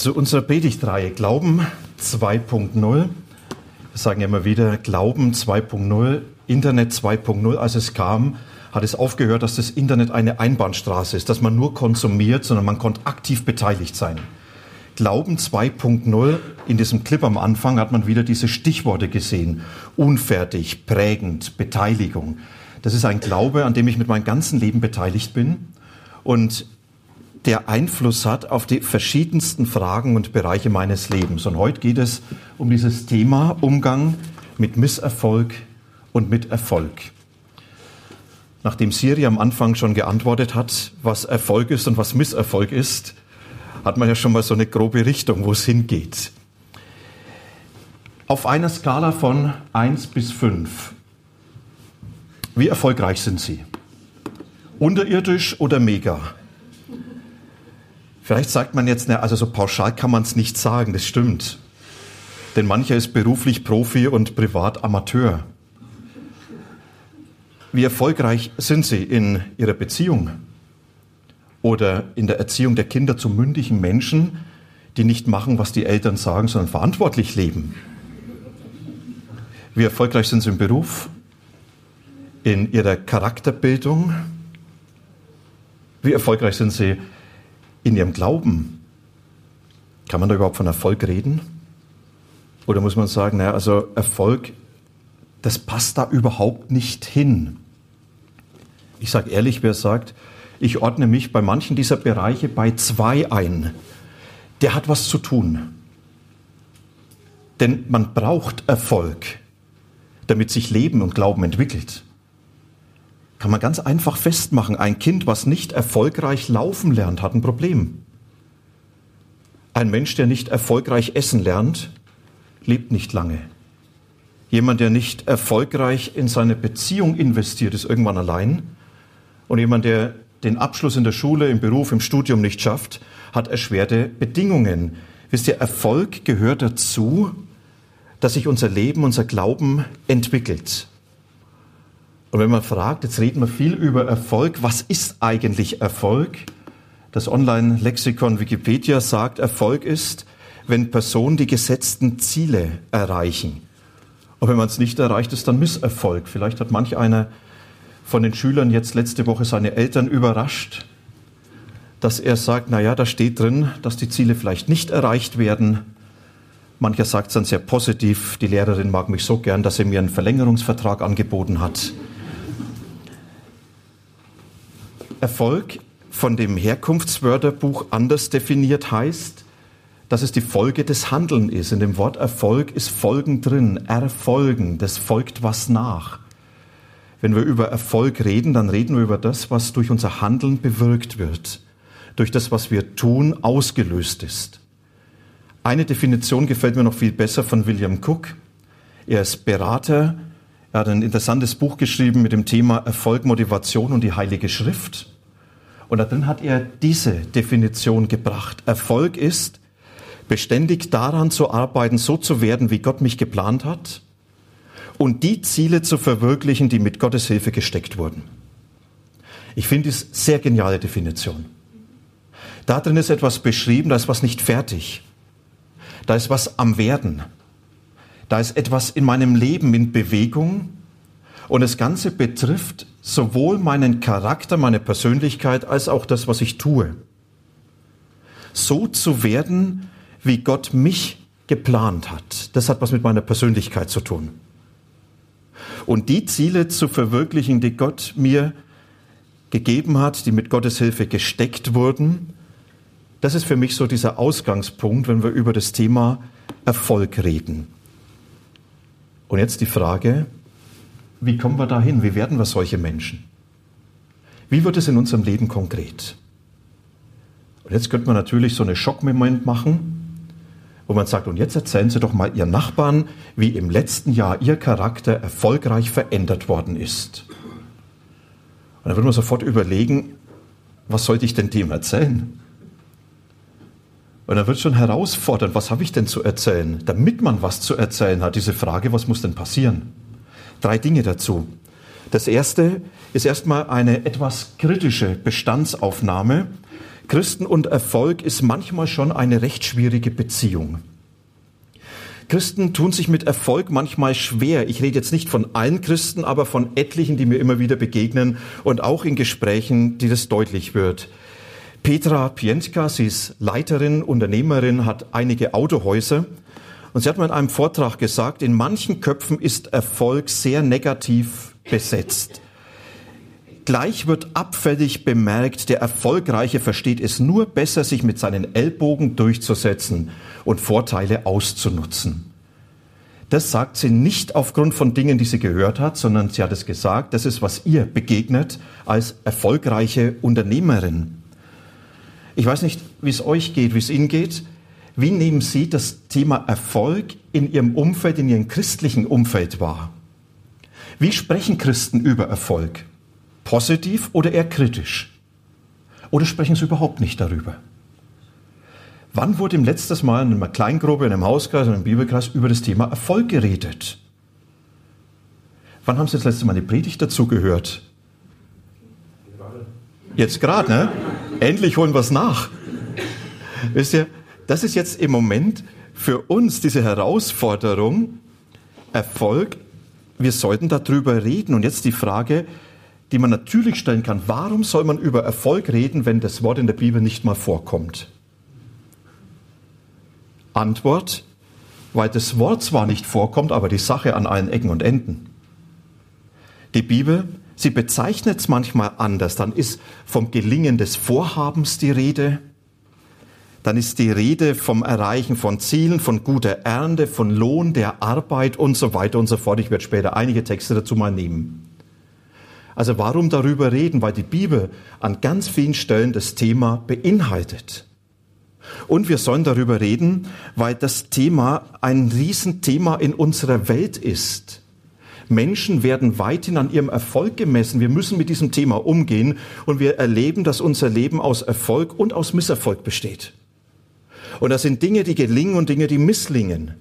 Zu unserer Predigtreihe Glauben 2.0. Wir sagen immer wieder Glauben 2.0, Internet 2.0. Als es kam, hat es aufgehört, dass das Internet eine Einbahnstraße ist, dass man nur konsumiert, sondern man konnte aktiv beteiligt sein. Glauben 2.0, in diesem Clip am Anfang hat man wieder diese Stichworte gesehen. Unfertig, prägend, Beteiligung. Das ist ein Glaube, an dem ich mit meinem ganzen Leben beteiligt bin. Und der Einfluss hat auf die verschiedensten Fragen und Bereiche meines Lebens. Und heute geht es um dieses Thema Umgang mit Misserfolg und mit Erfolg. Nachdem Siri am Anfang schon geantwortet hat, was Erfolg ist und was Misserfolg ist, hat man ja schon mal so eine grobe Richtung, wo es hingeht. Auf einer Skala von 1 bis 5, wie erfolgreich sind Sie? Unterirdisch oder mega? Vielleicht sagt man jetzt, also so pauschal kann man es nicht sagen, das stimmt. Denn mancher ist beruflich Profi und privat Amateur. Wie erfolgreich sind Sie in Ihrer Beziehung oder in der Erziehung der Kinder zu mündigen Menschen, die nicht machen, was die Eltern sagen, sondern verantwortlich leben? Wie erfolgreich sind Sie im Beruf, in Ihrer Charakterbildung? Wie erfolgreich sind Sie in ihrem Glauben, kann man da überhaupt von Erfolg reden? Oder muss man sagen, naja, also Erfolg, das passt da überhaupt nicht hin? Ich sage ehrlich, wer sagt, ich ordne mich bei manchen dieser Bereiche bei zwei ein, der hat was zu tun. Denn man braucht Erfolg, damit sich Leben und Glauben entwickelt. Kann man ganz einfach festmachen, ein Kind, was nicht erfolgreich laufen lernt, hat ein Problem. Ein Mensch, der nicht erfolgreich essen lernt, lebt nicht lange. Jemand, der nicht erfolgreich in seine Beziehung investiert, ist irgendwann allein. Und jemand, der den Abschluss in der Schule, im Beruf, im Studium nicht schafft, hat erschwerte Bedingungen. Wisst ihr, Erfolg gehört dazu, dass sich unser Leben, unser Glauben entwickelt. Und wenn man fragt, jetzt reden wir viel über Erfolg, was ist eigentlich Erfolg? Das Online-Lexikon Wikipedia sagt, Erfolg ist, wenn Personen die gesetzten Ziele erreichen. Und wenn man es nicht erreicht, ist dann Misserfolg. Vielleicht hat manch einer von den Schülern jetzt letzte Woche seine Eltern überrascht, dass er sagt, na ja, da steht drin, dass die Ziele vielleicht nicht erreicht werden. Mancher sagt es dann sehr positiv, die Lehrerin mag mich so gern, dass sie mir einen Verlängerungsvertrag angeboten hat. Erfolg von dem Herkunftswörterbuch anders definiert heißt, dass es die Folge des Handeln ist. In dem Wort Erfolg ist Folgen drin, erfolgen, das folgt was nach. Wenn wir über Erfolg reden, dann reden wir über das, was durch unser Handeln bewirkt wird, durch das, was wir tun, ausgelöst ist. Eine Definition gefällt mir noch viel besser von William Cook. Er ist Berater, er hat ein interessantes Buch geschrieben mit dem Thema Erfolg, Motivation und die Heilige Schrift. Und da drin hat er diese Definition gebracht. Erfolg ist, beständig daran zu arbeiten, so zu werden, wie Gott mich geplant hat und die Ziele zu verwirklichen, die mit Gottes Hilfe gesteckt wurden. Ich finde es sehr geniale Definition. Da drin ist etwas beschrieben, da ist was nicht fertig. Da ist was am Werden. Da ist etwas in meinem Leben in Bewegung und das Ganze betrifft sowohl meinen Charakter, meine Persönlichkeit, als auch das, was ich tue. So zu werden, wie Gott mich geplant hat. Das hat was mit meiner Persönlichkeit zu tun. Und die Ziele zu verwirklichen, die Gott mir gegeben hat, die mit Gottes Hilfe gesteckt wurden, das ist für mich so dieser Ausgangspunkt, wenn wir über das Thema Erfolg reden. Und jetzt die Frage, wie kommen wir dahin? Wie werden wir solche Menschen? Wie wird es in unserem Leben konkret? Und jetzt könnte man natürlich so eine Schockmoment machen wo man sagt, und jetzt erzählen Sie doch mal Ihren Nachbarn, wie im letzten Jahr Ihr Charakter erfolgreich verändert worden ist. Und dann würde man sofort überlegen, was sollte ich denn dem erzählen? Und dann wird schon herausfordernd, was habe ich denn zu erzählen? Damit man was zu erzählen hat, diese Frage, was muss denn passieren? Drei Dinge dazu. Das erste ist erstmal eine etwas kritische Bestandsaufnahme Christen und Erfolg ist manchmal schon eine recht schwierige Beziehung. Christen tun sich mit Erfolg manchmal schwer. Ich rede jetzt nicht von allen Christen, aber von etlichen, die mir immer wieder begegnen und auch in Gesprächen, die das deutlich wird. Petra Pientka, sie ist Leiterin, Unternehmerin, hat einige Autohäuser und sie hat mal in einem Vortrag gesagt, in manchen Köpfen ist Erfolg sehr negativ besetzt. Gleich wird abfällig bemerkt, der Erfolgreiche versteht es nur besser, sich mit seinen Ellbogen durchzusetzen und Vorteile auszunutzen. Das sagt sie nicht aufgrund von Dingen, die sie gehört hat, sondern sie hat es gesagt, das ist, was ihr begegnet als erfolgreiche Unternehmerin. Ich weiß nicht, wie es euch geht, wie es Ihnen geht. Wie nehmen Sie das Thema Erfolg in Ihrem Umfeld, in Ihrem christlichen Umfeld wahr? Wie sprechen Christen über Erfolg? Positiv oder eher kritisch? Oder sprechen Sie überhaupt nicht darüber? Wann wurde im letzten Mal in einer Kleingruppe, in einem Hauskreis, in einem Bibelkreis über das Thema Erfolg geredet? Wann haben Sie das letzte Mal eine Predigt dazu gehört? Jetzt gerade, ne? Endlich holen wir es nach. Wisst ihr, das ist jetzt im Moment für uns diese Herausforderung, Erfolg. Wir sollten darüber reden. Und jetzt die Frage, die man natürlich stellen kann. Warum soll man über Erfolg reden, wenn das Wort in der Bibel nicht mal vorkommt? Antwort, weil das Wort zwar nicht vorkommt, aber die Sache an allen Ecken und Enden. Die Bibel, sie bezeichnet es manchmal anders. Dann ist vom Gelingen des Vorhabens die Rede. Dann ist die Rede vom Erreichen von Zielen, von guter Ernte, von Lohn der Arbeit und so weiter und so fort. Ich werde später einige Texte dazu mal nehmen. Also warum darüber reden? Weil die Bibel an ganz vielen Stellen das Thema beinhaltet. Und wir sollen darüber reden, weil das Thema ein Riesenthema in unserer Welt ist. Menschen werden weithin an ihrem Erfolg gemessen. Wir müssen mit diesem Thema umgehen und wir erleben, dass unser Leben aus Erfolg und aus Misserfolg besteht. Und das sind Dinge, die gelingen und Dinge, die misslingen.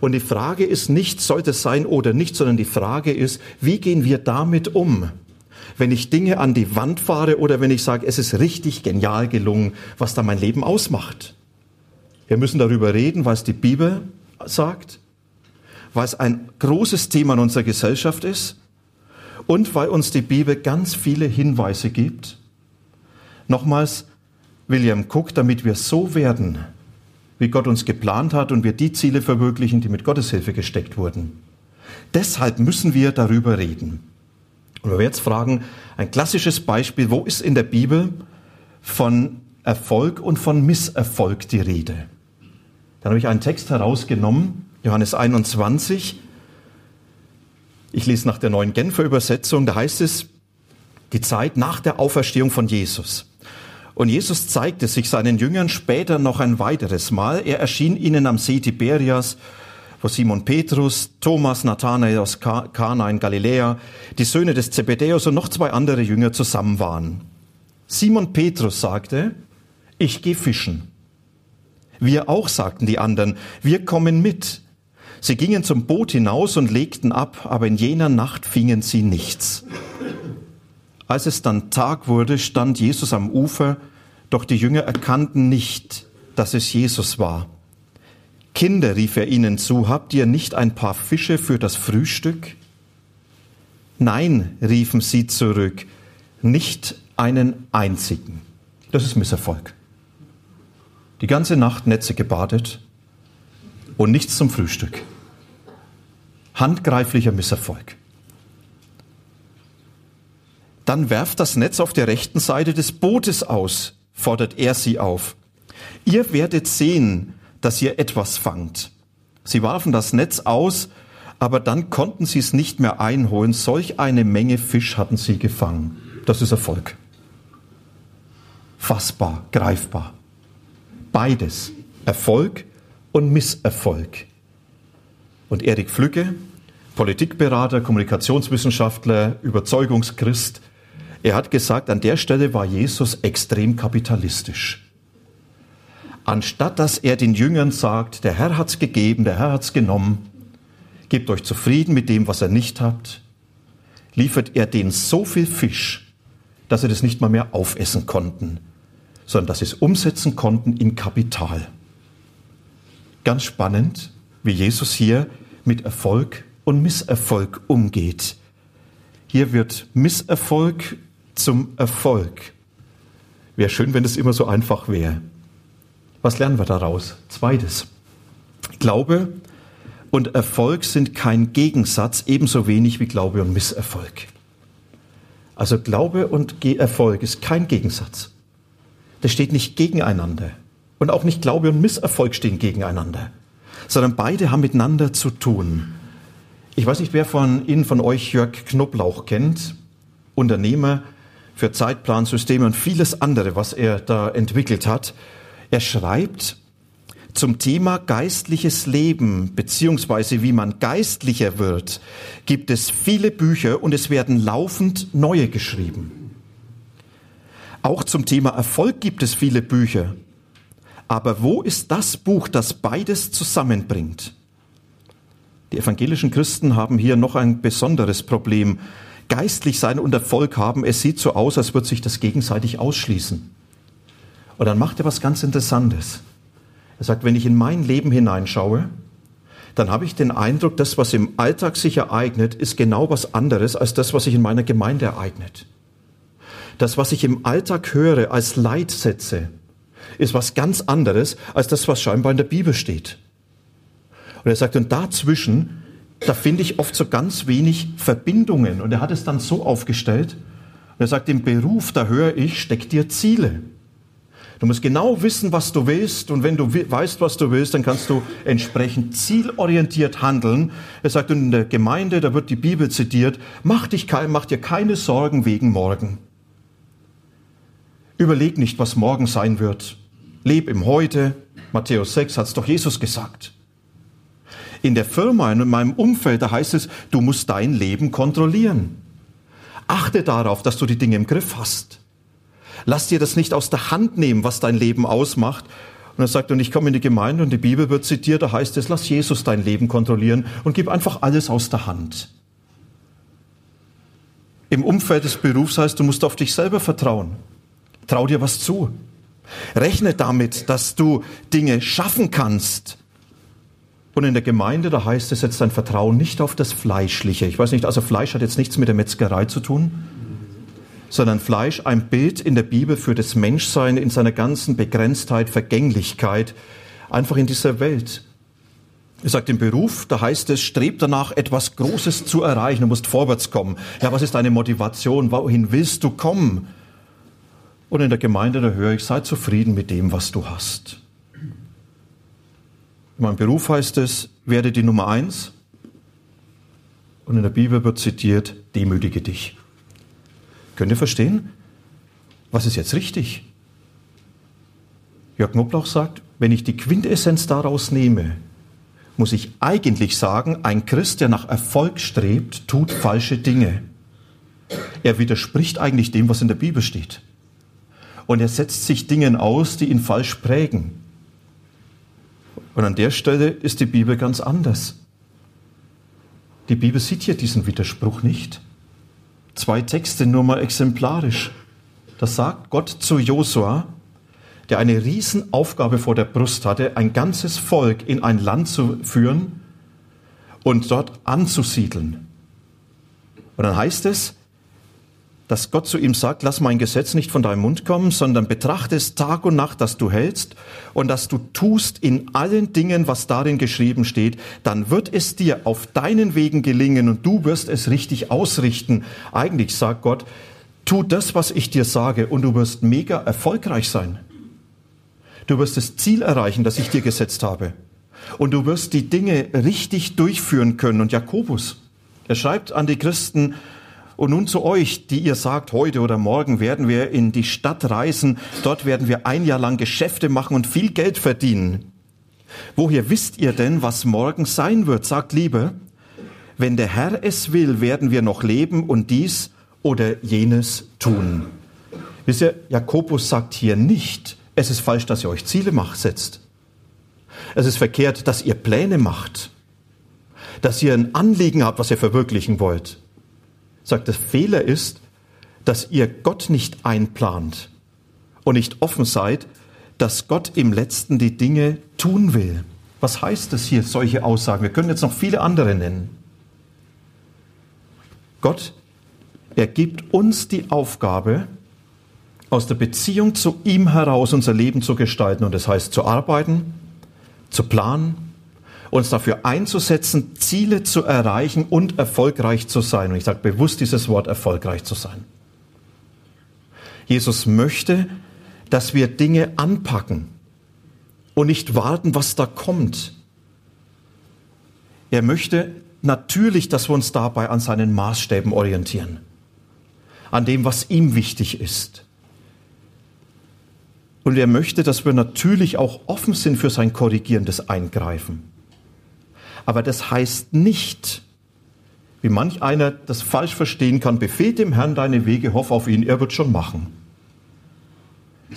Und die Frage ist nicht, sollte es sein oder nicht, sondern die Frage ist, wie gehen wir damit um? Wenn ich Dinge an die Wand fahre oder wenn ich sage, es ist richtig genial gelungen, was da mein Leben ausmacht. Wir müssen darüber reden, was die Bibel sagt, weil es ein großes Thema in unserer Gesellschaft ist und weil uns die Bibel ganz viele Hinweise gibt. Nochmals, William Cook, damit wir so werden, wie Gott uns geplant hat und wir die Ziele verwirklichen, die mit Gottes Hilfe gesteckt wurden. Deshalb müssen wir darüber reden. Und wenn wir jetzt fragen, ein klassisches Beispiel, wo ist in der Bibel von Erfolg und von Misserfolg die Rede? Dann habe ich einen Text herausgenommen, Johannes 21. Ich lese nach der neuen Genfer Übersetzung, da heißt es, die Zeit nach der Auferstehung von Jesus. Und Jesus zeigte sich seinen Jüngern später noch ein weiteres Mal. Er erschien ihnen am See Tiberias, wo Simon Petrus, Thomas, Nathanael aus Kana in Galiläa, die Söhne des Zebedäus und noch zwei andere Jünger zusammen waren. Simon Petrus sagte, ich gehe fischen. Wir auch, sagten die anderen, wir kommen mit. Sie gingen zum Boot hinaus und legten ab, aber in jener Nacht fingen sie nichts. Als es dann Tag wurde, stand Jesus am Ufer, doch die Jünger erkannten nicht, dass es Jesus war. Kinder, rief er ihnen zu, habt ihr nicht ein paar Fische für das Frühstück? Nein, riefen sie zurück, nicht einen einzigen. Das ist Misserfolg. Die ganze Nacht Netze gebadet und nichts zum Frühstück. Handgreiflicher Misserfolg. Dann werft das Netz auf der rechten Seite des Bootes aus, fordert er sie auf. Ihr werdet sehen, dass ihr etwas fangt. Sie warfen das Netz aus, aber dann konnten sie es nicht mehr einholen. Solch eine Menge Fisch hatten sie gefangen. Das ist Erfolg. Fassbar, greifbar. Beides. Erfolg und Misserfolg. Und Erik Flügge, Politikberater, Kommunikationswissenschaftler, Überzeugungschrist, er hat gesagt, an der Stelle war Jesus extrem kapitalistisch. Anstatt dass er den Jüngern sagt, der Herr hat's gegeben, der Herr hat's genommen, gebt euch zufrieden mit dem, was er nicht habt, liefert er denen so viel Fisch, dass sie das nicht mal mehr aufessen konnten, sondern dass sie es umsetzen konnten in Kapital. Ganz spannend, wie Jesus hier mit Erfolg und Misserfolg umgeht. Hier wird Misserfolg zum Erfolg. Wäre schön, wenn es immer so einfach wäre. Was lernen wir daraus? Zweites. Glaube und Erfolg sind kein Gegensatz, ebenso wenig wie Glaube und Misserfolg. Also Glaube und Erfolg ist kein Gegensatz. Das steht nicht gegeneinander. Und auch nicht Glaube und Misserfolg stehen gegeneinander, sondern beide haben miteinander zu tun. Ich weiß nicht, wer von Ihnen, von euch Jörg Knoblauch kennt, Unternehmer für Zeitplansysteme und vieles andere, was er da entwickelt hat. Er schreibt, zum Thema geistliches Leben beziehungsweise wie man geistlicher wird, gibt es viele Bücher und es werden laufend neue geschrieben. Auch zum Thema Erfolg gibt es viele Bücher. Aber wo ist das Buch, das beides zusammenbringt? Die evangelischen Christen haben hier noch ein besonderes Problem. Geistlich sein und Erfolg haben, es sieht so aus, als würde sich das gegenseitig ausschließen. Und dann macht er was ganz Interessantes. Er sagt, wenn ich in mein Leben hineinschaue, dann habe ich den Eindruck, das, was im Alltag sich ereignet, ist genau was anderes als das, was sich in meiner Gemeinde ereignet. Das, was ich im Alltag höre als Leitsätze, ist was ganz anderes als das, was scheinbar in der Bibel steht. Und er sagt, und dazwischen, da finde ich oft so ganz wenig Verbindungen. Und er hat es dann so aufgestellt, und er sagt, im Beruf, da höre ich, steck dir Ziele. Du musst genau wissen, was du willst. Und wenn du weißt, was du willst, dann kannst du entsprechend zielorientiert handeln. Er sagt, in der Gemeinde, da wird die Bibel zitiert, mach, dich, mach dir keine Sorgen wegen morgen. Überleg nicht, was morgen sein wird. Leb im Heute. Matthäus 6 hat es doch Jesus gesagt. In der Firma, in meinem Umfeld, da heißt es, du musst dein Leben kontrollieren. Achte darauf, dass du die Dinge im Griff hast. Lass dir das nicht aus der Hand nehmen, was dein Leben ausmacht. Und er sagt, und ich komme in die Gemeinde und die Bibel wird zitiert, da heißt es, lass Jesus dein Leben kontrollieren und gib einfach alles aus der Hand. Im Umfeld des Berufs heißt, du musst auf dich selber vertrauen. Trau dir was zu. Rechne damit, dass du Dinge schaffen kannst. Und in der Gemeinde, da heißt es jetzt dein Vertrauen nicht auf das Fleischliche. Ich weiß nicht, also Fleisch hat jetzt nichts mit der Metzgerei zu tun, sondern Fleisch ein Bild in der Bibel für das Menschsein in seiner ganzen Begrenztheit, Vergänglichkeit, einfach in dieser Welt. Er sagt im Beruf, da heißt es, streb danach, etwas Großes zu erreichen, du musst vorwärts kommen. Ja, was ist deine Motivation? Wohin willst du kommen? Und in der Gemeinde, da höre ich, sei zufrieden mit dem, was du hast. In meinem Beruf heißt es, werde die Nummer eins. Und in der Bibel wird zitiert, demütige dich. Könnt ihr verstehen? Was ist jetzt richtig? Jörg Knoblauch sagt, wenn ich die Quintessenz daraus nehme, muss ich eigentlich sagen, ein Christ, der nach Erfolg strebt, tut falsche Dinge. Er widerspricht eigentlich dem, was in der Bibel steht und er setzt sich Dingen aus, die ihn falsch prägen. Und an der Stelle ist die Bibel ganz anders. Die Bibel sieht hier diesen Widerspruch nicht. Zwei Texte nur mal exemplarisch. Das sagt Gott zu Josua, der eine Riesenaufgabe vor der Brust hatte, ein ganzes Volk in ein Land zu führen und dort anzusiedeln. Und dann heißt es, dass Gott zu ihm sagt, lass mein Gesetz nicht von deinem Mund kommen, sondern betrachte es Tag und Nacht, dass du hältst und dass du tust in allen Dingen, was darin geschrieben steht, dann wird es dir auf deinen Wegen gelingen und du wirst es richtig ausrichten. Eigentlich sagt Gott, tu das, was ich dir sage und du wirst mega erfolgreich sein. Du wirst das Ziel erreichen, das ich dir gesetzt habe. Und du wirst die Dinge richtig durchführen können. Und Jakobus, er schreibt an die Christen, und nun zu euch, die ihr sagt, heute oder morgen werden wir in die Stadt reisen, dort werden wir ein Jahr lang Geschäfte machen und viel Geld verdienen. Woher wisst ihr denn, was morgen sein wird? Sagt lieber, wenn der Herr es will, werden wir noch leben und dies oder jenes tun. Wisst ihr, Jakobus sagt hier nicht, es ist falsch, dass ihr euch Ziele macht, setzt. Es ist verkehrt, dass ihr Pläne macht, dass ihr ein Anliegen habt, was ihr verwirklichen wollt. Sagt, der Fehler ist, dass ihr Gott nicht einplant und nicht offen seid, dass Gott im letzten die Dinge tun will. Was heißt das hier, solche Aussagen? Wir können jetzt noch viele andere nennen. Gott, er gibt uns die Aufgabe, aus der Beziehung zu ihm heraus unser Leben zu gestalten. Und das heißt zu arbeiten, zu planen, uns dafür einzusetzen, Ziele zu erreichen und erfolgreich zu sein. Und ich sage bewusst dieses Wort erfolgreich zu sein. Jesus möchte, dass wir Dinge anpacken und nicht warten, was da kommt. Er möchte natürlich, dass wir uns dabei an seinen Maßstäben orientieren, an dem, was ihm wichtig ist. Und er möchte, dass wir natürlich auch offen sind für sein korrigierendes Eingreifen. Aber das heißt nicht, wie manch einer das falsch verstehen kann, befehl dem Herrn deine Wege, hoff auf ihn, er wird schon machen.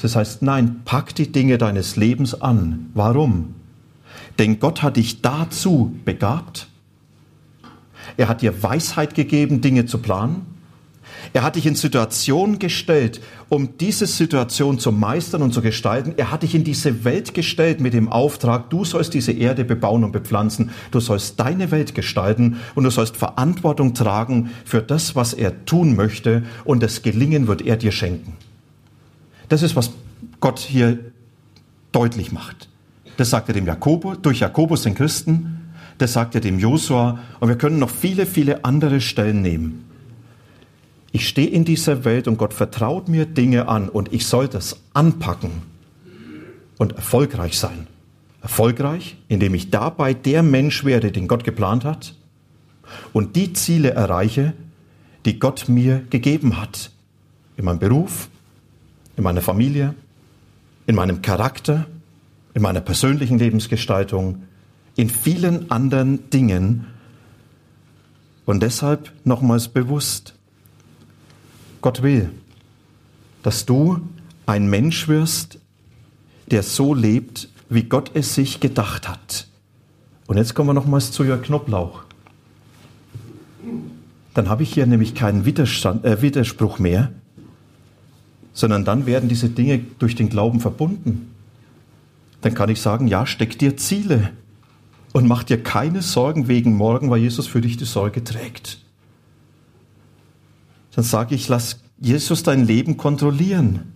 Das heißt, nein, pack die Dinge deines Lebens an. Warum? Denn Gott hat dich dazu begabt. Er hat dir Weisheit gegeben, Dinge zu planen. Er hat dich in Situationen gestellt, um diese Situation zu meistern und zu gestalten. Er hat dich in diese Welt gestellt mit dem Auftrag, du sollst diese Erde bebauen und bepflanzen. Du sollst deine Welt gestalten und du sollst Verantwortung tragen für das, was er tun möchte. Und das Gelingen wird er dir schenken. Das ist, was Gott hier deutlich macht. Das sagt er dem Jakobus, durch Jakobus den Christen. Das sagt er dem Josua. Und wir können noch viele, viele andere Stellen nehmen. Ich stehe in dieser Welt und Gott vertraut mir Dinge an und ich soll das anpacken und erfolgreich sein. Erfolgreich, indem ich dabei der Mensch werde, den Gott geplant hat und die Ziele erreiche, die Gott mir gegeben hat. In meinem Beruf, in meiner Familie, in meinem Charakter, in meiner persönlichen Lebensgestaltung, in vielen anderen Dingen. Und deshalb nochmals bewusst, Gott will, dass du ein Mensch wirst, der so lebt, wie Gott es sich gedacht hat. Und jetzt kommen wir nochmals zu Jörg Knoblauch. Dann habe ich hier nämlich keinen äh, Widerspruch mehr, sondern dann werden diese Dinge durch den Glauben verbunden. Dann kann ich sagen, ja, steck dir Ziele und mach dir keine Sorgen wegen morgen, weil Jesus für dich die Sorge trägt dann sage ich, lass Jesus dein Leben kontrollieren.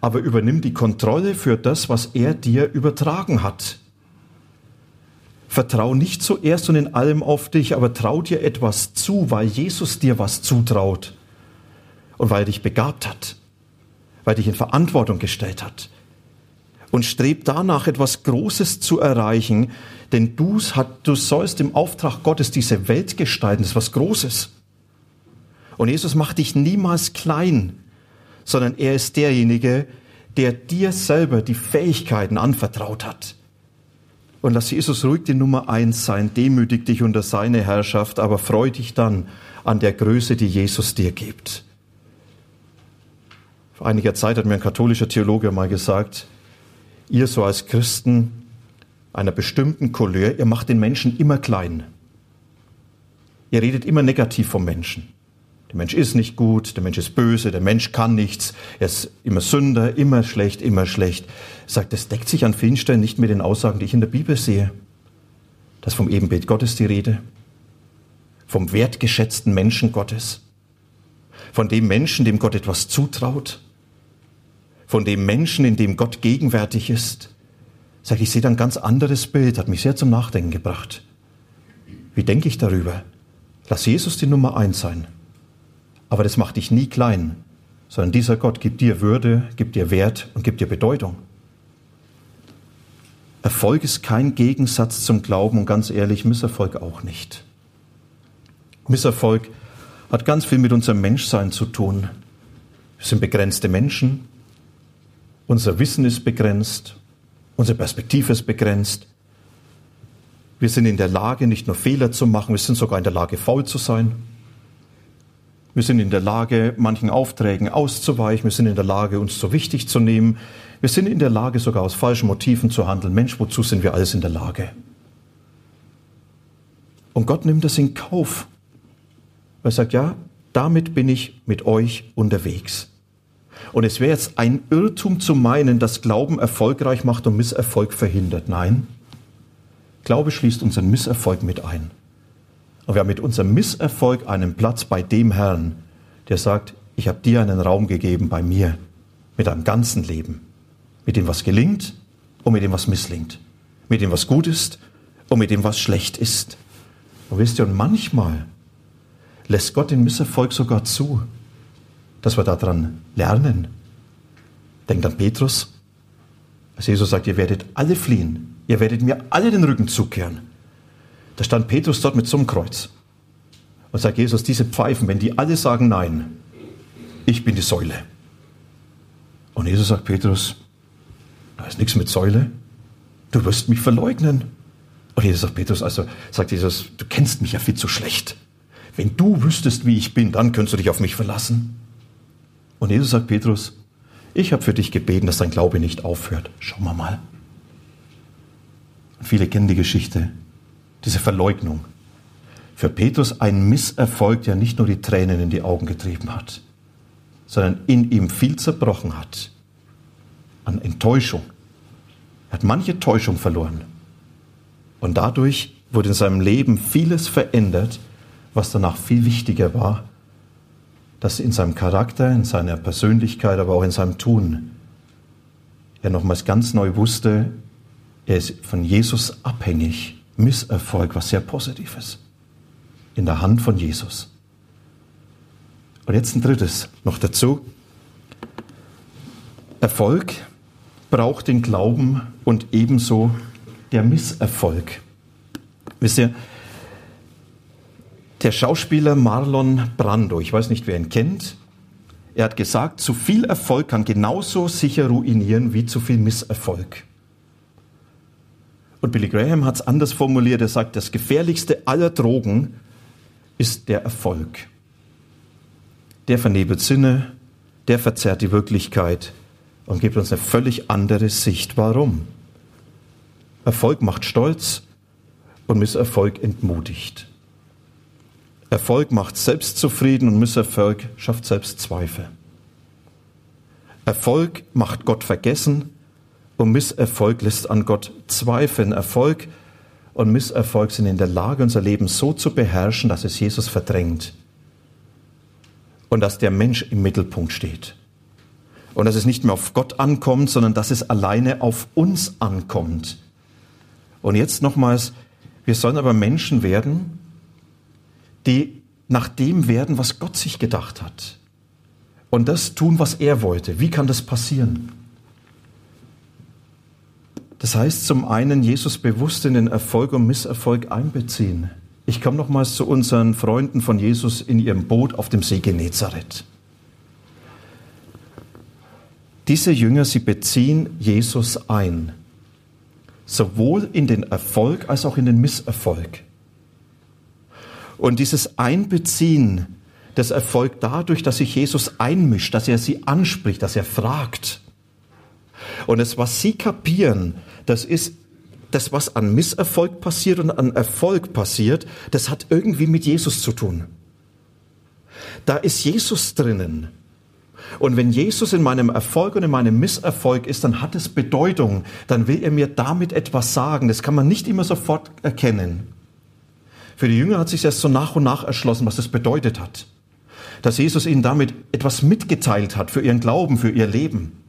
Aber übernimm die Kontrolle für das, was er dir übertragen hat. Vertrau nicht zuerst und in allem auf dich, aber trau dir etwas zu, weil Jesus dir was zutraut und weil er dich begabt hat, weil er dich in Verantwortung gestellt hat. Und streb danach, etwas Großes zu erreichen, denn du, du sollst im Auftrag Gottes diese Welt gestalten, das ist was Großes. Und Jesus macht dich niemals klein, sondern er ist derjenige, der dir selber die Fähigkeiten anvertraut hat. Und lass Jesus ruhig die Nummer eins sein, demütig dich unter seine Herrschaft, aber freu dich dann an der Größe, die Jesus dir gibt. Vor einiger Zeit hat mir ein katholischer Theologe mal gesagt, ihr so als Christen einer bestimmten Couleur, ihr macht den Menschen immer klein. Ihr redet immer negativ vom Menschen. Der Mensch ist nicht gut, der Mensch ist böse, der Mensch kann nichts, er ist immer Sünder, immer schlecht, immer schlecht. Sagt, das deckt sich an vielen Stellen nicht mit den Aussagen, die ich in der Bibel sehe. Das vom Ebenbild Gottes die Rede, vom wertgeschätzten Menschen Gottes, von dem Menschen, dem Gott etwas zutraut, von dem Menschen, in dem Gott gegenwärtig ist. Sag ich sehe da ein ganz anderes Bild, hat mich sehr zum Nachdenken gebracht. Wie denke ich darüber? Lass Jesus die Nummer eins sein. Aber das macht dich nie klein, sondern dieser Gott gibt dir Würde, gibt dir Wert und gibt dir Bedeutung. Erfolg ist kein Gegensatz zum Glauben und ganz ehrlich, Misserfolg auch nicht. Misserfolg hat ganz viel mit unserem Menschsein zu tun. Wir sind begrenzte Menschen, unser Wissen ist begrenzt, Unsere Perspektive ist begrenzt. Wir sind in der Lage, nicht nur Fehler zu machen, wir sind sogar in der Lage, faul zu sein. Wir sind in der Lage, manchen Aufträgen auszuweichen. Wir sind in der Lage, uns zu wichtig zu nehmen. Wir sind in der Lage, sogar aus falschen Motiven zu handeln. Mensch, wozu sind wir alles in der Lage? Und Gott nimmt das in Kauf. Er sagt, ja, damit bin ich mit euch unterwegs. Und es wäre jetzt ein Irrtum zu meinen, dass Glauben erfolgreich macht und Misserfolg verhindert. Nein, Glaube schließt unseren Misserfolg mit ein. Und wir haben mit unserem Misserfolg einen Platz bei dem Herrn, der sagt, ich habe dir einen Raum gegeben bei mir, mit deinem ganzen Leben, mit dem, was gelingt und mit dem, was misslingt, mit dem, was gut ist und mit dem, was schlecht ist. Und wisst ihr, und manchmal lässt Gott den Misserfolg sogar zu, dass wir daran lernen. Denkt an Petrus, als Jesus sagt, ihr werdet alle fliehen, ihr werdet mir alle den Rücken zukehren. Da stand Petrus dort mit einem Kreuz und sagt Jesus, diese Pfeifen, wenn die alle sagen Nein, ich bin die Säule. Und Jesus sagt Petrus, da ist nichts mit Säule, du wirst mich verleugnen. Und Jesus sagt Petrus, also sagt Jesus, du kennst mich ja viel zu schlecht. Wenn du wüsstest, wie ich bin, dann könntest du dich auf mich verlassen. Und Jesus sagt Petrus, ich habe für dich gebeten, dass dein Glaube nicht aufhört. Schauen wir mal. Und viele kennen die Geschichte diese Verleugnung. Für Petrus ein Misserfolg, der nicht nur die Tränen in die Augen getrieben hat, sondern in ihm viel zerbrochen hat. An Enttäuschung. Er hat manche Täuschung verloren. Und dadurch wurde in seinem Leben vieles verändert, was danach viel wichtiger war, dass in seinem Charakter, in seiner Persönlichkeit, aber auch in seinem Tun er nochmals ganz neu wusste, er ist von Jesus abhängig Misserfolg, was sehr Positives. In der Hand von Jesus. Und jetzt ein drittes noch dazu. Erfolg braucht den Glauben und ebenso der Misserfolg. Wisst ihr, der Schauspieler Marlon Brando, ich weiß nicht, wer ihn kennt, er hat gesagt, zu viel Erfolg kann genauso sicher ruinieren wie zu viel Misserfolg. Und Billy Graham hat es anders formuliert. Er sagt, das gefährlichste aller Drogen ist der Erfolg. Der vernebelt Sinne, der verzerrt die Wirklichkeit und gibt uns eine völlig andere Sicht. Warum? Erfolg macht stolz und Misserfolg entmutigt. Erfolg macht selbstzufrieden und Misserfolg schafft Selbstzweifel. Erfolg macht Gott vergessen und Misserfolg lässt an Gott zweifeln. Erfolg und Misserfolg sind in der Lage, unser Leben so zu beherrschen, dass es Jesus verdrängt. Und dass der Mensch im Mittelpunkt steht. Und dass es nicht mehr auf Gott ankommt, sondern dass es alleine auf uns ankommt. Und jetzt nochmals, wir sollen aber Menschen werden, die nach dem werden, was Gott sich gedacht hat. Und das tun, was er wollte. Wie kann das passieren? Das heißt zum einen, Jesus bewusst in den Erfolg und Misserfolg einbeziehen. Ich komme nochmals zu unseren Freunden von Jesus in ihrem Boot auf dem See Genezareth. Diese Jünger, sie beziehen Jesus ein, sowohl in den Erfolg als auch in den Misserfolg. Und dieses Einbeziehen, das erfolgt dadurch, dass sich Jesus einmischt, dass er sie anspricht, dass er fragt. Und das, was sie kapieren, das ist das, was an Misserfolg passiert und an Erfolg passiert, das hat irgendwie mit Jesus zu tun. Da ist Jesus drinnen. Und wenn Jesus in meinem Erfolg und in meinem Misserfolg ist, dann hat es Bedeutung. Dann will er mir damit etwas sagen. Das kann man nicht immer sofort erkennen. Für die Jünger hat sich erst so nach und nach erschlossen, was das bedeutet hat. Dass Jesus ihnen damit etwas mitgeteilt hat für ihren Glauben, für ihr Leben.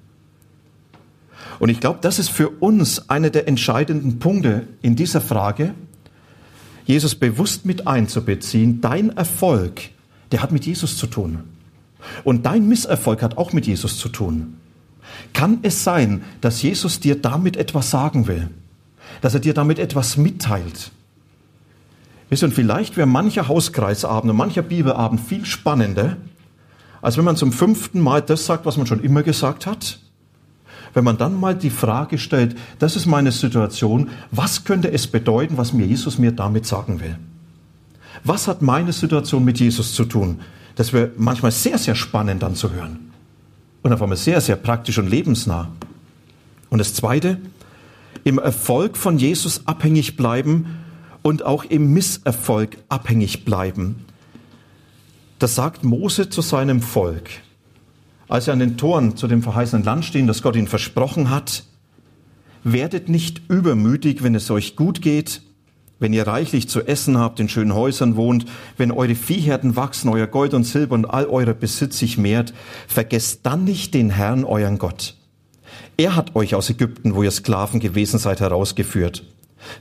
Und ich glaube, das ist für uns einer der entscheidenden Punkte in dieser Frage, Jesus bewusst mit einzubeziehen. Dein Erfolg, der hat mit Jesus zu tun. Und dein Misserfolg hat auch mit Jesus zu tun. Kann es sein, dass Jesus dir damit etwas sagen will? Dass er dir damit etwas mitteilt? Wisst ihr, und vielleicht wäre mancher Hauskreisabend und mancher Bibelabend viel spannender, als wenn man zum fünften Mal das sagt, was man schon immer gesagt hat wenn man dann mal die Frage stellt, das ist meine Situation, was könnte es bedeuten, was mir Jesus mir damit sagen will? Was hat meine Situation mit Jesus zu tun? Das wäre manchmal sehr, sehr spannend dann zu hören. Und auf einmal sehr, sehr praktisch und lebensnah. Und das Zweite, im Erfolg von Jesus abhängig bleiben und auch im Misserfolg abhängig bleiben. Das sagt Mose zu seinem Volk. Als sie an den Toren zu dem verheißenen Land stehen, das Gott ihnen versprochen hat, werdet nicht übermütig, wenn es euch gut geht, wenn ihr reichlich zu essen habt, in schönen Häusern wohnt, wenn eure Viehherden wachsen, euer Gold und Silber und all euer Besitz sich mehrt, vergesst dann nicht den Herrn, euren Gott. Er hat euch aus Ägypten, wo ihr Sklaven gewesen seid, herausgeführt.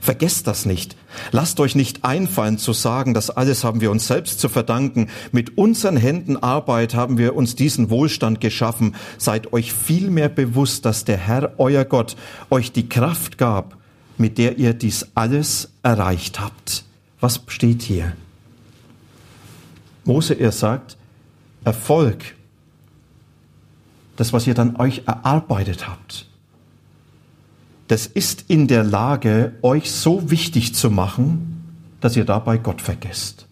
Vergesst das nicht. Lasst euch nicht einfallen zu sagen, das alles haben wir uns selbst zu verdanken. Mit unseren Händen Arbeit haben wir uns diesen Wohlstand geschaffen. Seid euch vielmehr bewusst, dass der Herr, euer Gott, euch die Kraft gab, mit der ihr dies alles erreicht habt. Was steht hier? Mose, er sagt, Erfolg, das, was ihr dann euch erarbeitet habt, das ist in der Lage, euch so wichtig zu machen, dass ihr dabei Gott vergesst.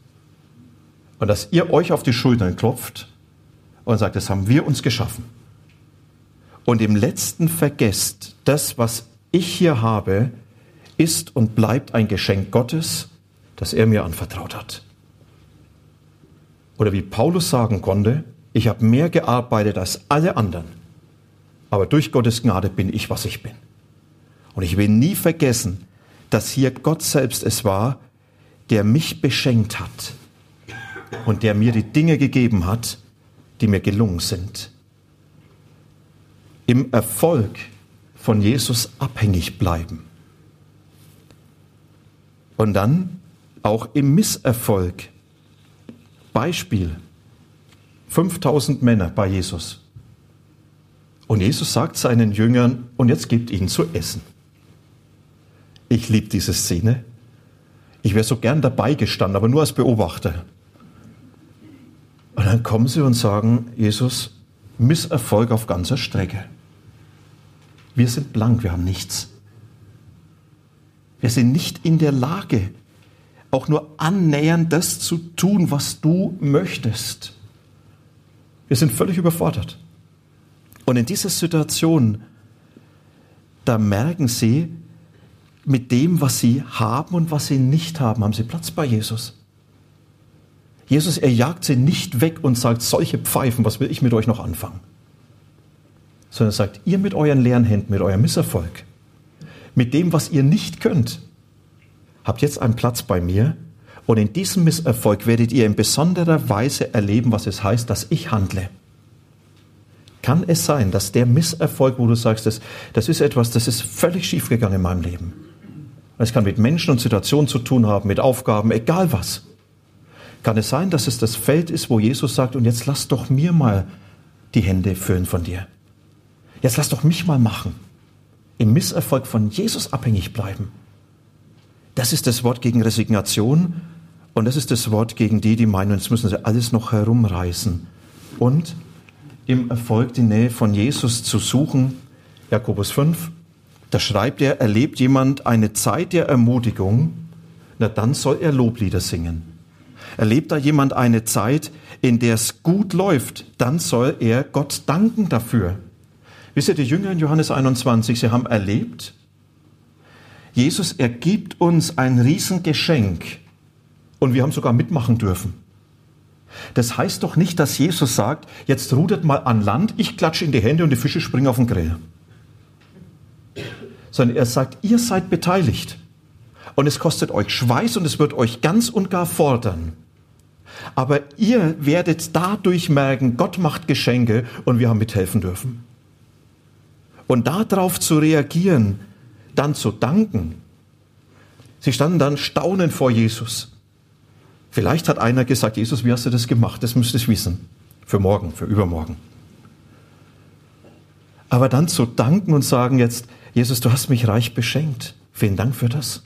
Und dass ihr euch auf die Schultern klopft und sagt, das haben wir uns geschaffen. Und im letzten vergesst, das, was ich hier habe, ist und bleibt ein Geschenk Gottes, das er mir anvertraut hat. Oder wie Paulus sagen konnte, ich habe mehr gearbeitet als alle anderen, aber durch Gottes Gnade bin ich, was ich bin. Und ich will nie vergessen, dass hier Gott selbst es war, der mich beschenkt hat und der mir die Dinge gegeben hat, die mir gelungen sind. Im Erfolg von Jesus abhängig bleiben. Und dann auch im Misserfolg. Beispiel. 5000 Männer bei Jesus. Und Jesus sagt seinen Jüngern, und jetzt gebt ihnen zu essen. Ich liebe diese Szene. Ich wäre so gern dabei gestanden, aber nur als Beobachter. Und dann kommen sie und sagen, Jesus, Misserfolg auf ganzer Strecke. Wir sind blank, wir haben nichts. Wir sind nicht in der Lage, auch nur annähernd das zu tun, was du möchtest. Wir sind völlig überfordert. Und in dieser Situation, da merken sie, mit dem, was sie haben und was sie nicht haben, haben sie Platz bei Jesus. Jesus, er jagt sie nicht weg und sagt, solche Pfeifen, was will ich mit euch noch anfangen? Sondern er sagt, ihr mit euren leeren Händen, mit eurem Misserfolg, mit dem, was ihr nicht könnt, habt jetzt einen Platz bei mir und in diesem Misserfolg werdet ihr in besonderer Weise erleben, was es heißt, dass ich handle. Kann es sein, dass der Misserfolg, wo du sagst, das, das ist etwas, das ist völlig schiefgegangen in meinem Leben, es kann mit Menschen und Situationen zu tun haben, mit Aufgaben, egal was. Kann es sein, dass es das Feld ist, wo Jesus sagt, und jetzt lass doch mir mal die Hände füllen von dir. Jetzt lass doch mich mal machen. Im Misserfolg von Jesus abhängig bleiben. Das ist das Wort gegen Resignation und das ist das Wort gegen die, die meinen, jetzt müssen sie alles noch herumreißen. Und im Erfolg die Nähe von Jesus zu suchen. Jakobus 5, da schreibt er, erlebt jemand eine Zeit der Ermutigung, na dann soll er Loblieder singen. Erlebt da jemand eine Zeit, in der es gut läuft, dann soll er Gott danken dafür. Wisst ihr, die Jünger in Johannes 21, sie haben erlebt, Jesus ergibt uns ein Riesengeschenk und wir haben sogar mitmachen dürfen. Das heißt doch nicht, dass Jesus sagt, jetzt rudert mal an Land, ich klatsche in die Hände und die Fische springen auf den Grill sondern er sagt, ihr seid beteiligt. Und es kostet euch Schweiß und es wird euch ganz und gar fordern. Aber ihr werdet dadurch merken, Gott macht Geschenke und wir haben mithelfen dürfen. Und darauf zu reagieren, dann zu danken. Sie standen dann staunend vor Jesus. Vielleicht hat einer gesagt, Jesus, wie hast du das gemacht? Das müsstest du wissen. Für morgen, für übermorgen. Aber dann zu danken und sagen jetzt, Jesus, du hast mich reich beschenkt. Vielen Dank für das.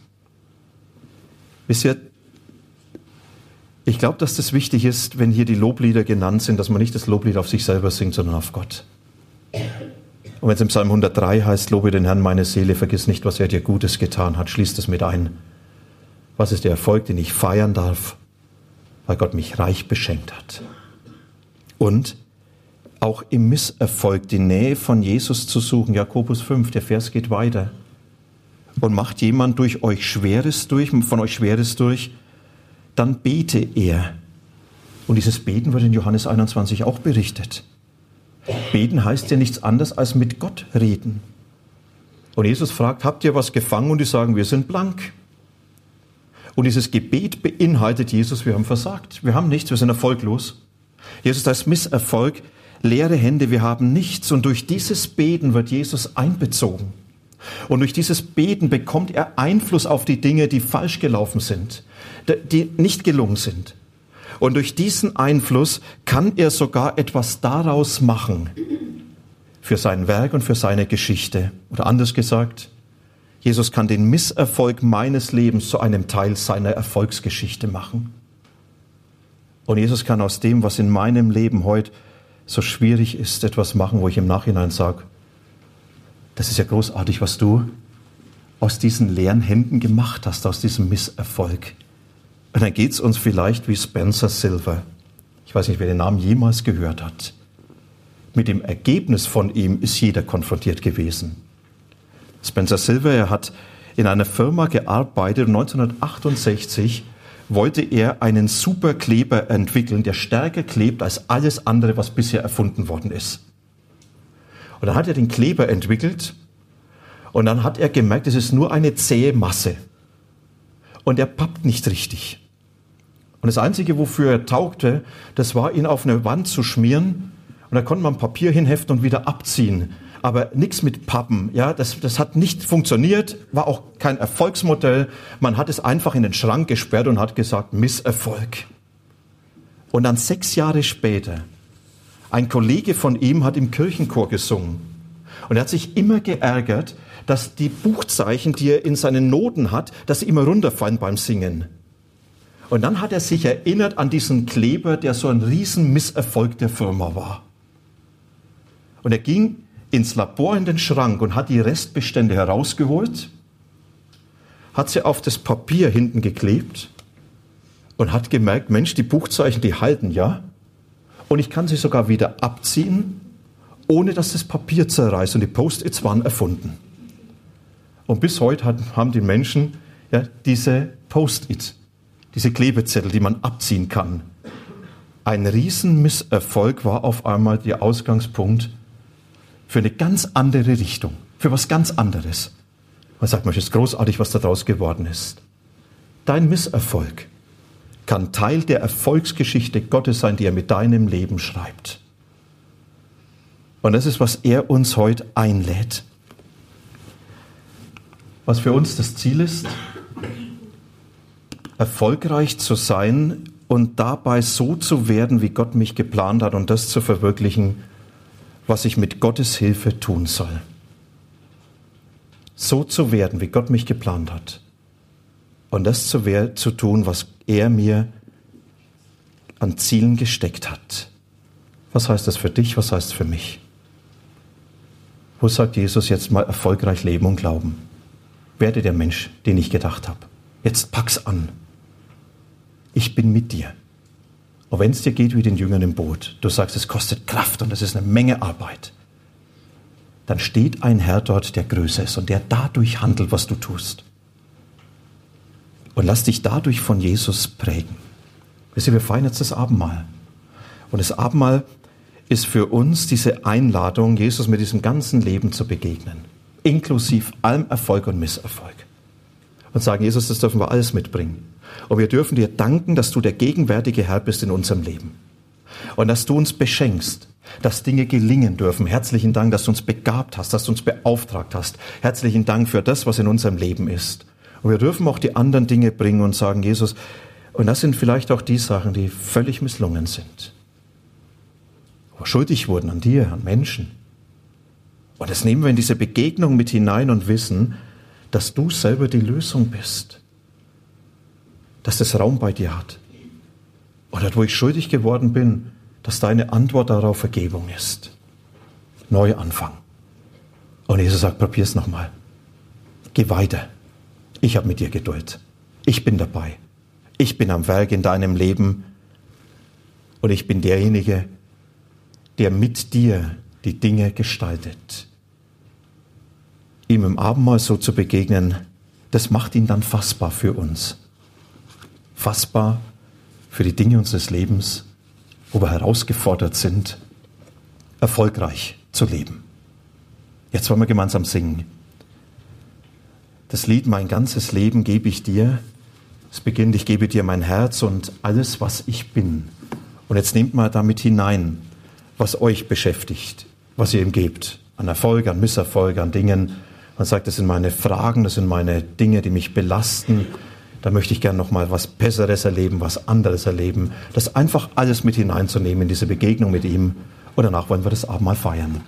Wisst ihr, ich glaube, dass das wichtig ist, wenn hier die Loblieder genannt sind, dass man nicht das Loblied auf sich selber singt, sondern auf Gott. Und wenn es im Psalm 103 heißt, lobe den Herrn meine Seele, vergiss nicht, was er dir Gutes getan hat, schließt es mit ein. Was ist der Erfolg, den ich feiern darf? Weil Gott mich reich beschenkt hat. Und auch im Misserfolg die Nähe von Jesus zu suchen. Jakobus 5, der Vers geht weiter. Und macht jemand durch euch Schweres durch, von euch Schweres durch, dann bete er. Und dieses Beten wird in Johannes 21 auch berichtet. Beten heißt ja nichts anderes als mit Gott reden. Und Jesus fragt, habt ihr was gefangen? Und die sagen, wir sind blank. Und dieses Gebet beinhaltet Jesus, wir haben versagt. Wir haben nichts, wir sind erfolglos. Jesus, da ist Misserfolg, leere Hände, wir haben nichts. Und durch dieses Beten wird Jesus einbezogen. Und durch dieses Beten bekommt er Einfluss auf die Dinge, die falsch gelaufen sind, die nicht gelungen sind. Und durch diesen Einfluss kann er sogar etwas daraus machen für sein Werk und für seine Geschichte. Oder anders gesagt, Jesus kann den Misserfolg meines Lebens zu einem Teil seiner Erfolgsgeschichte machen. Und Jesus kann aus dem, was in meinem Leben heute so schwierig ist, etwas machen, wo ich im Nachhinein sage, das ist ja großartig, was du aus diesen leeren Händen gemacht hast, aus diesem Misserfolg. Und dann geht es uns vielleicht wie Spencer Silver. Ich weiß nicht, wer den Namen jemals gehört hat. Mit dem Ergebnis von ihm ist jeder konfrontiert gewesen. Spencer Silver, er hat in einer Firma gearbeitet und 1968 wollte er einen Superkleber entwickeln, der stärker klebt als alles andere, was bisher erfunden worden ist. Und dann hat er den Kleber entwickelt und dann hat er gemerkt, es ist nur eine zähe Masse. Und er pappt nicht richtig. Und das Einzige, wofür er taugte, das war, ihn auf eine Wand zu schmieren. Und da konnte man Papier hinheften und wieder abziehen. Aber nichts mit Pappen. Ja, das, das hat nicht funktioniert, war auch kein Erfolgsmodell. Man hat es einfach in den Schrank gesperrt und hat gesagt, Misserfolg. Und dann sechs Jahre später, ein Kollege von ihm hat im Kirchenchor gesungen. Und er hat sich immer geärgert, dass die Buchzeichen, die er in seinen Noten hat, dass sie immer runterfallen beim Singen. Und dann hat er sich erinnert an diesen Kleber, der so ein Riesenmisserfolg der Firma war. Und er ging ins Labor in den Schrank und hat die Restbestände herausgeholt, hat sie auf das Papier hinten geklebt und hat gemerkt, Mensch, die Buchzeichen, die halten ja. Und ich kann sie sogar wieder abziehen, ohne dass das Papier zerreißt. Und die Post-its waren erfunden. Und bis heute haben die Menschen ja, diese Post-its diese Klebezettel, die man abziehen kann. Ein Riesenmisserfolg war auf einmal der Ausgangspunkt für eine ganz andere Richtung, für was ganz anderes. Man sagt, man ist großartig, was daraus geworden ist. Dein Misserfolg kann Teil der Erfolgsgeschichte Gottes sein, die er mit deinem Leben schreibt. Und das ist, was er uns heute einlädt. Was für uns das Ziel ist, erfolgreich zu sein und dabei so zu werden, wie Gott mich geplant hat und das zu verwirklichen, was ich mit Gottes Hilfe tun soll. So zu werden, wie Gott mich geplant hat. Und das zu, zu tun, was er mir an Zielen gesteckt hat. Was heißt das für dich? Was heißt es für mich? Wo sagt Jesus jetzt mal erfolgreich leben und glauben? Werde der Mensch, den ich gedacht habe. Jetzt pack's an ich bin mit dir. Und wenn es dir geht wie den Jüngern im Boot, du sagst, es kostet Kraft und es ist eine Menge Arbeit, dann steht ein Herr dort, der größer ist und der dadurch handelt, was du tust. Und lass dich dadurch von Jesus prägen. Wisst ihr, wir feiern jetzt das Abendmahl. Und das Abendmahl ist für uns diese Einladung, Jesus mit diesem ganzen Leben zu begegnen, inklusive allem Erfolg und Misserfolg. Und sagen, Jesus, das dürfen wir alles mitbringen. Und wir dürfen dir danken, dass du der gegenwärtige Herr bist in unserem Leben. Und dass du uns beschenkst, dass Dinge gelingen dürfen. Herzlichen Dank, dass du uns begabt hast, dass du uns beauftragt hast. Herzlichen Dank für das, was in unserem Leben ist. Und wir dürfen auch die anderen Dinge bringen und sagen, Jesus, und das sind vielleicht auch die Sachen, die völlig misslungen sind. Aber schuldig wurden an dir, an Menschen. Und das nehmen wir in diese Begegnung mit hinein und wissen, dass du selber die Lösung bist dass das Raum bei dir hat. Oder wo ich schuldig geworden bin, dass deine Antwort darauf Vergebung ist. Neuanfang. Und Jesus sagt, probier's nochmal. Geh weiter. Ich habe mit dir Geduld. Ich bin dabei. Ich bin am Werk in deinem Leben. Und ich bin derjenige, der mit dir die Dinge gestaltet. Ihm im Abendmahl so zu begegnen, das macht ihn dann fassbar für uns. Fassbar für die Dinge unseres Lebens, wo wir herausgefordert sind, erfolgreich zu leben. Jetzt wollen wir gemeinsam singen. Das Lied Mein ganzes Leben gebe ich dir. Es beginnt, ich gebe dir mein Herz und alles, was ich bin. Und jetzt nehmt mal damit hinein, was euch beschäftigt, was ihr ihm gebt. An Erfolg, an Misserfolg, an Dingen. Man sagt, das sind meine Fragen, das sind meine Dinge, die mich belasten. Da möchte ich gerne noch mal was Besseres erleben, was anderes erleben. Das einfach alles mit hineinzunehmen in diese Begegnung mit ihm. Und danach wollen wir das Abendmahl feiern.